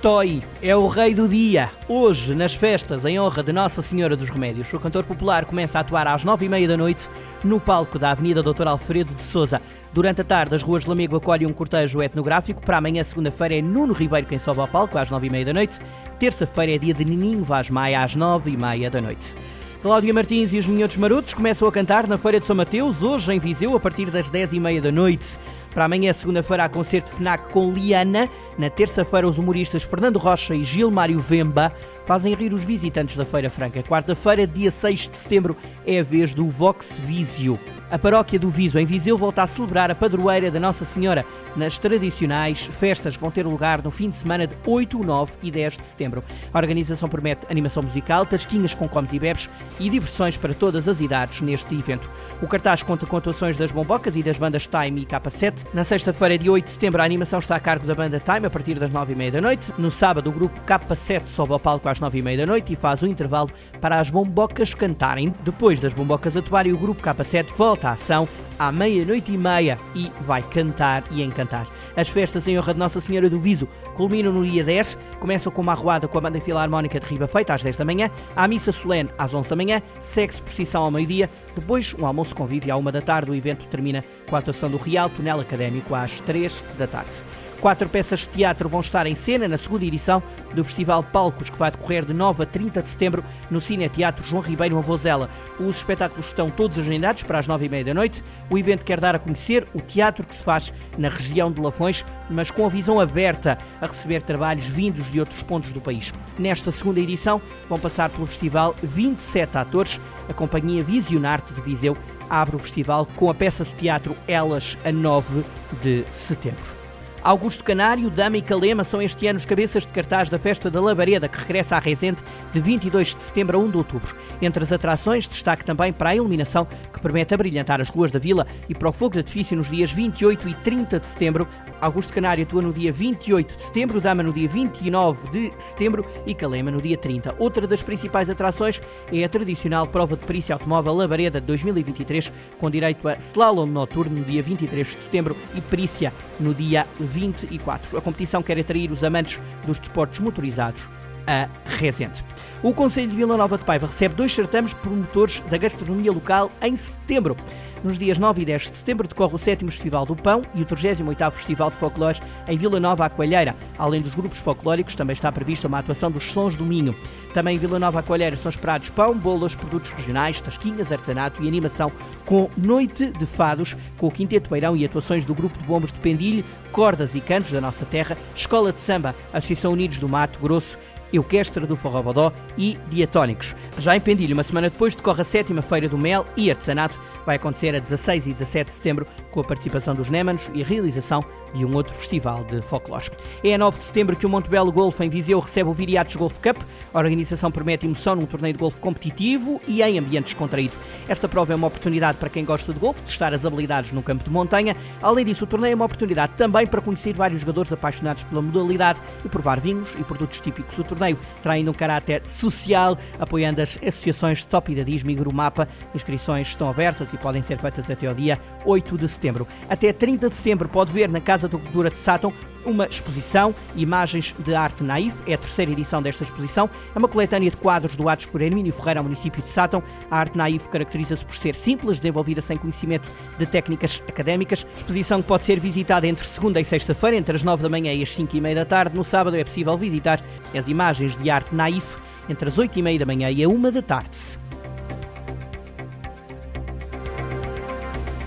Toy é o rei do dia. Hoje, nas festas em honra de Nossa Senhora dos Remédios, o cantor popular começa a atuar às nove e meia da noite no palco da Avenida Doutor Alfredo de Souza. Durante a tarde, as ruas de Lamego acolhem um cortejo etnográfico. Para amanhã, segunda-feira, é Nuno Ribeiro quem sobe ao palco às nove e meia da noite. Terça-feira é dia de Nininho Vaz Maia às nove e meia da noite. Cláudia Martins e os Minhotos Marotos começam a cantar na Feira de São Mateus, hoje em Viseu, a partir das 10h30 da noite. Para amanhã, segunda-feira, há concerto FNAC com Liana. Na terça-feira, os humoristas Fernando Rocha e Gilmário Vemba fazem rir os visitantes da Feira Franca. Quarta-feira, dia 6 de setembro, é a vez do Vox Visio. A paróquia do Viso, em Viseu, volta a celebrar a padroeira da Nossa Senhora nas tradicionais festas que vão ter lugar no fim de semana de 8, 9 e 10 de setembro. A organização promete animação musical, tasquinhas com comes e bebes e diversões para todas as idades neste evento. O cartaz conta com atuações das bombocas e das bandas Time e K7. Na sexta-feira, dia 8 de setembro, a animação está a cargo da banda Time a partir das 9 e meia da noite. No sábado, o grupo K7 sobe ao palco às 9 e meia da noite e faz o intervalo para as bombocas cantarem. Depois das bombocas atuarem, o grupo K7 volta volta à ação à meia-noite e meia e vai cantar e encantar. As festas em honra de Nossa Senhora do Viso culminam no dia 10, começam com uma arruada com a Banda Filarmónica de Riba Feita às 10 da manhã, a missa solene às 11 da manhã, segue-se procissão ao meio-dia, depois um almoço convívio à 1 da tarde, o evento termina com a atuação do Real Tunel Académico às 3 da tarde. Quatro peças de teatro vão estar em cena na segunda edição do Festival Palcos, que vai decorrer de 9 a 30 de setembro no Cine Teatro João Ribeiro, em Vozela. Os espetáculos estão todos agendados para as 9 e meia da noite. O evento quer dar a conhecer o teatro que se faz na região de Lafões, mas com a visão aberta a receber trabalhos vindos de outros pontos do país. Nesta segunda edição vão passar pelo festival 27 atores. A companhia Visionarte de Viseu abre o festival com a peça de teatro Elas a 9 de setembro. Augusto Canário, Dama e Calema são este ano os cabeças de cartaz da Festa da Labareda, que regressa à Resende de 22 de setembro a 1 de outubro. Entre as atrações, destaque também para a iluminação, que permite abrilhantar as ruas da vila, e para o fogo de artifício nos dias 28 e 30 de setembro. Augusto Canário atua no dia 28 de setembro, Dama no dia 29 de setembro e Calema no dia 30. Outra das principais atrações é a tradicional prova de perícia automóvel Labareda de 2023, com direito a slalom noturno no dia 23 de setembro e perícia no dia 24. A competição quer atrair os amantes dos desportos motorizados a Resende. O Conselho de Vila Nova de Paiva recebe dois certames promotores da gastronomia local em setembro. Nos dias 9 e 10 de setembro decorre o 7 Festival do Pão e o 38º Festival de Folclore em Vila Nova à Coelheira. Além dos grupos folclóricos, também está prevista uma atuação dos Sons do Minho. Também em Vila Nova à Coelheira são esperados pão, bolas, produtos regionais, tasquinhas, artesanato e animação com Noite de Fados, com o Quinteto Beirão e atuações do Grupo de Bombos de Pendilho, Cordas e Cantos da nossa terra, Escola de Samba, Associação Unidos do Mato Grosso, Euquestra do Forrobodó e Diatónicos. Já em Pendilho, uma semana depois, decorre a sétima Feira do Mel e Artesanato. Vai acontecer a 16 e 17 de setembro, com a participação dos Némanos e a realização de um outro festival de folclore. É a 9 de setembro que o Montebello Golf em Viseu recebe o Viriatos Golf Cup. A organização promete emoção num torneio de golfe competitivo e em ambiente descontraído. Esta prova é uma oportunidade para quem gosta de golfe, testar as habilidades no campo de montanha. Além disso, o torneio é uma oportunidade também para conhecer vários jogadores apaixonados pela modalidade e provar vinhos e produtos típicos do torneio terá ainda um caráter social, apoiando as associações Top Idadismo e Grumapa. Inscrições estão abertas e podem ser feitas até ao dia 8 de setembro. Até 30 de setembro pode ver na Casa da Cultura de Sátão uma exposição, Imagens de Arte Naif, é a terceira edição desta exposição, é uma coletânea de quadros doados por Hermínio Ferreira ao município de Sátão. A arte naif caracteriza-se por ser simples, desenvolvida sem conhecimento de técnicas académicas. Exposição que pode ser visitada entre segunda e sexta-feira, entre as nove da manhã e as cinco e meia da tarde. No sábado é possível visitar as imagens de arte naif entre as oito e meia da manhã e a uma da tarde.